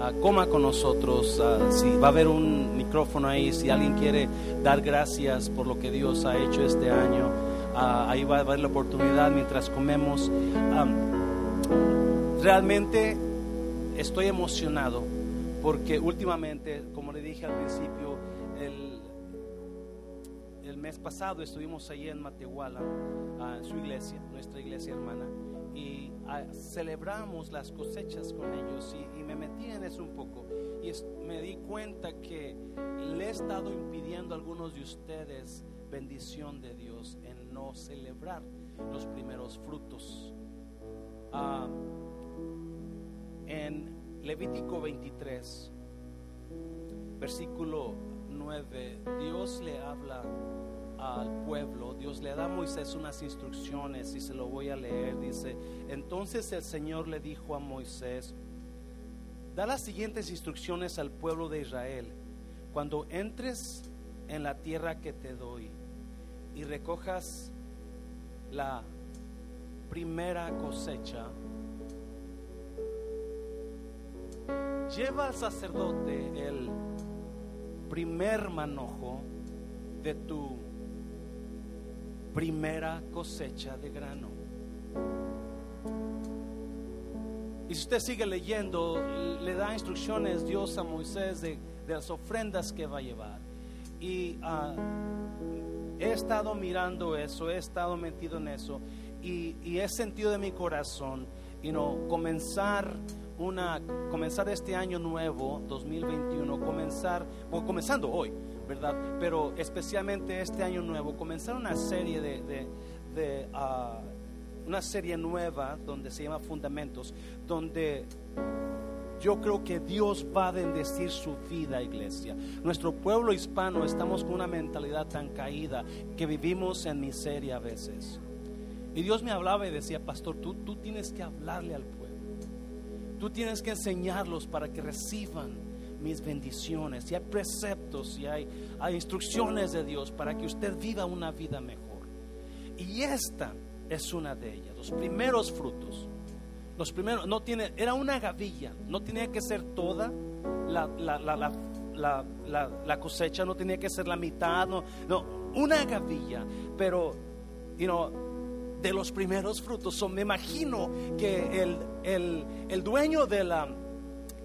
ah, coma con nosotros. ah, si va a haber un micrófono ahí, si alguien quiere dar gracias por lo que Dios ha hecho este año, ah, ahí va a haber la oportunidad mientras comemos. Realmente estoy emocionado porque últimamente, como le dije al principio, el, el mes pasado estuvimos allí en Matehuala, en su iglesia, nuestra iglesia hermana, celebramos las cosechas con ellos y, me metí en eso un poco y me di cuenta que le he estado impidiendo a algunos de ustedes bendición de Dios en no celebrar los primeros frutos. Ah, en Levítico 23, versículo 9, Dios le habla al pueblo, Dios le da a Moisés unas instrucciones y se lo voy a leer. Dice, entonces el Señor le dijo a Moisés, da las siguientes instrucciones al pueblo de Israel. Cuando entres en la tierra que te doy y recojas la primera cosecha, lleva al sacerdote el primer manojo de tu primera cosecha de grano. Y si usted sigue leyendo, le da instrucciones Dios a Moisés de, de las ofrendas que va a llevar. Y ah, he estado mirando eso, he estado metido en eso, y, y he sentido de mi corazón, y no comenzar una, comenzar este año nuevo, 2021, comenzar, o comenzando hoy, ¿verdad? Pero especialmente este año nuevo, comenzar una serie de, ah, una serie nueva donde se llama Fundamentos, donde yo creo que Dios va a bendecir su vida, iglesia. Nuestro pueblo hispano estamos con una mentalidad tan caída que vivimos en miseria a veces. Y Dios me hablaba y decía, pastor, tú, tú tienes que hablarle al pueblo. Tú tienes que enseñarlos para que reciban mis bendiciones. Y hay preceptos y hay, instrucciones de Dios para que usted viva una vida mejor. Y esta es una de ellas, los primeros frutos. Los primeros, no tiene, era una gavilla, no tenía que ser toda la, la, la, la, la, la- la cosecha, no tenía que ser la mitad, no, no una gavilla, pero, you know, de los primeros frutos. So, me imagino que el, el, el dueño de la,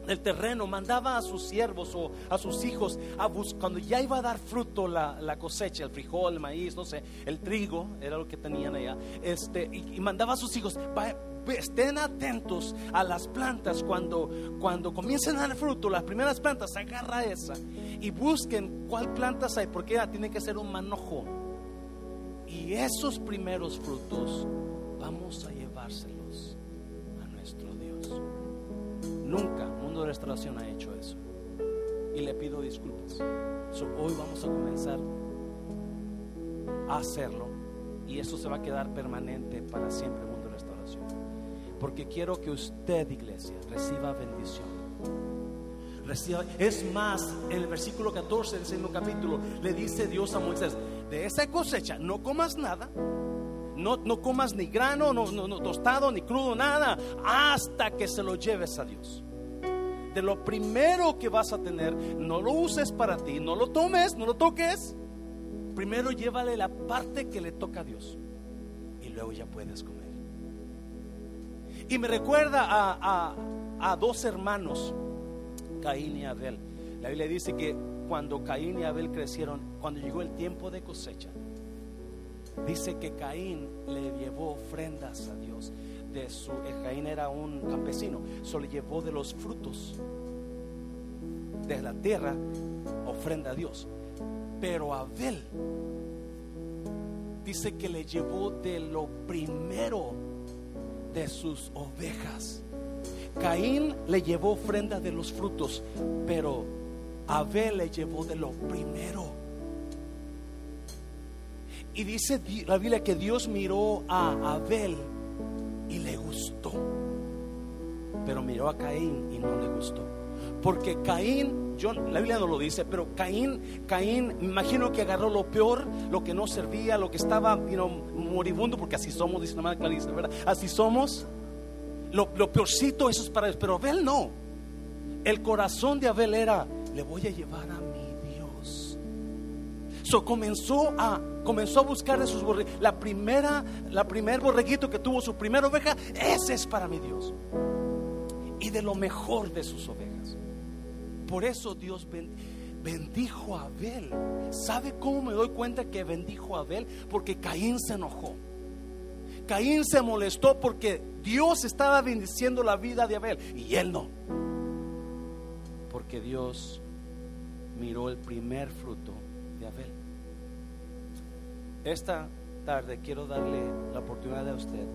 del terreno mandaba a sus siervos o a sus hijos a bus- cuando ya iba a dar fruto la, la cosecha, el frijol, el maíz, no sé, el trigo, era lo que tenían allá, este, y, mandaba a sus hijos, "Va- ve- estén atentos a las plantas cuando, cuando comiencen a dar fruto, las primeras plantas, agarra esa y busquen cuál plantas hay, porque tiene que ser un manojo. Y esos primeros frutos vamos a llevárselos a nuestro Dios. Nunca Restauración ha hecho eso. Y le pido disculpas. Hoy vamos a comenzar a hacerlo. Y eso se va a quedar permanente para siempre, Mundo de Restauración. Porque quiero que usted, iglesia, reciba bendición. Es más, en el versículo 14 del segundo capítulo le dice Dios a Moisés, de esa cosecha no comas nada, no, no comas ni grano, no, no, no tostado, ni crudo, nada, hasta que se lo lleves a Dios. De lo primero que vas a tener, no lo uses para ti, no lo tomes, no lo toques. Primero llévale la parte que le toca a Dios y luego ya puedes comer. Y me recuerda a, a- a dos hermanos, Caín y Abel. La Biblia dice que cuando Caín y Abel crecieron, cuando llegó el tiempo de cosecha, dice que Caín le llevó ofrendas a Dios. De su, Caín era un campesino, solo le llevó de los frutos de la tierra ofrenda a Dios. Pero Abel dice que le llevó de lo primero de sus ovejas. Caín le llevó ofrenda de los frutos, pero Abel le llevó de lo primero. Y dice di- la Biblia que Dios miró a Abel pero miró a Caín y no le gustó. Porque Caín, yo, la Biblia no lo dice, pero Caín, Caín, me imagino que agarró lo peor, lo que no servía, lo que estaba you moribundo, porque así somos, dice la madre Clarice, ¿verdad? Así somos. Lo, lo peorcito, eso es para Dios, pero Abel no. El corazón de Abel era, le voy a llevar a. Comenzó a comenzó a buscar de sus borreguitos. La primera, la primer borreguito que tuvo su primera oveja, ese es para mi Dios. Y de lo mejor de sus ovejas. Por eso Dios bendijo a Abel. ¿Sabe cómo me doy cuenta que bendijo a Abel? Porque Caín se enojó. Caín se molestó porque Dios estaba bendiciendo la vida de Abel y él no. Porque Dios miró el primer fruto de Abel. Esta tarde quiero darle la oportunidad a usted,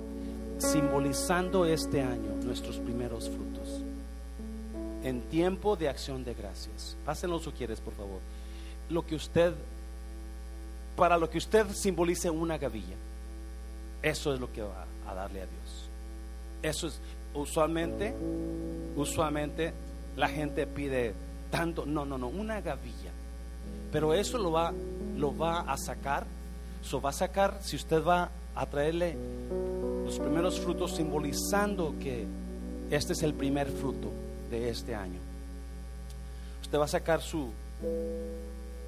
simbolizando este año nuestros primeros frutos, en tiempo de acción de gracias. Pásenlo si quieres, por favor. Lo que usted, para lo que usted simbolice una gavilla, eso es lo que va a darle a Dios. Eso es, usualmente, usualmente la gente pide tanto, no, no, no, una gavilla. Pero eso lo va, lo va a sacar So va a sacar, si usted va a traerle los primeros frutos simbolizando que este es el primer fruto de este año. Usted va a sacar su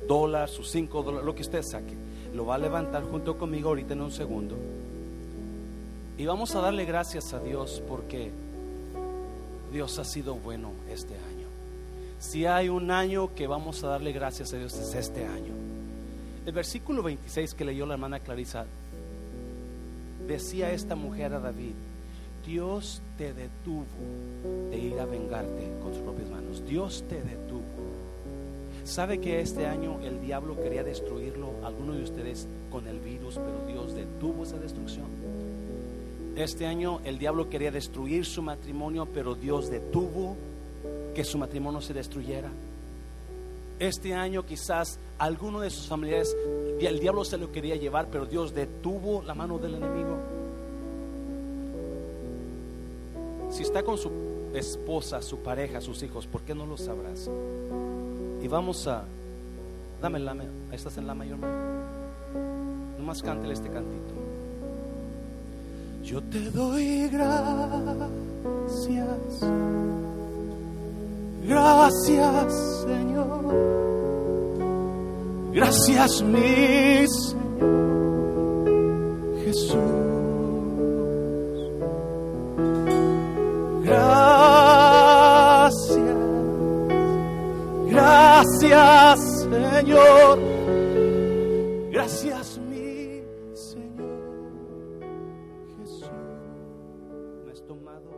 dólar, sus cinco dólares, lo que usted saque. Lo va a levantar junto conmigo ahorita en un segundo. Y vamos a darle gracias a Dios porque Dios ha sido bueno este año. Si hay un año que vamos a darle gracias a Dios es este año. El versículo 26 que leyó la hermana Clarisa, decía esta mujer a David, Dios te detuvo de ir a vengarte con sus propias manos. Dios te detuvo. ¿Sabe que este año el diablo quería destruirlo, algunos de ustedes, con el virus, pero Dios detuvo esa destrucción? Este año el diablo quería destruir su matrimonio, pero Dios detuvo que su matrimonio se destruyera. Este año quizás alguno de sus familiares, el diablo se lo quería llevar, pero Dios detuvo la mano del enemigo. Si está con su esposa, su pareja, sus hijos, ¿por qué no los sabrás? Y vamos a, dame la, estás en la mayor mano. Nomás cántele este cantito. Yo te doy gracias Gracias, Señor. Gracias, mi Señor Jesús. Gracias. Gracias, Señor. Gracias, mi Señor Jesús. Me has tomado,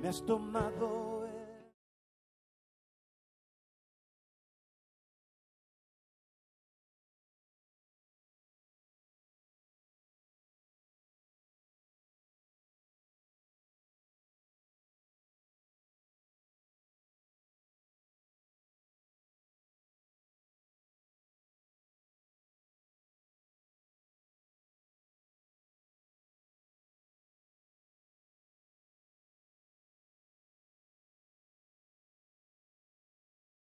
me has tomado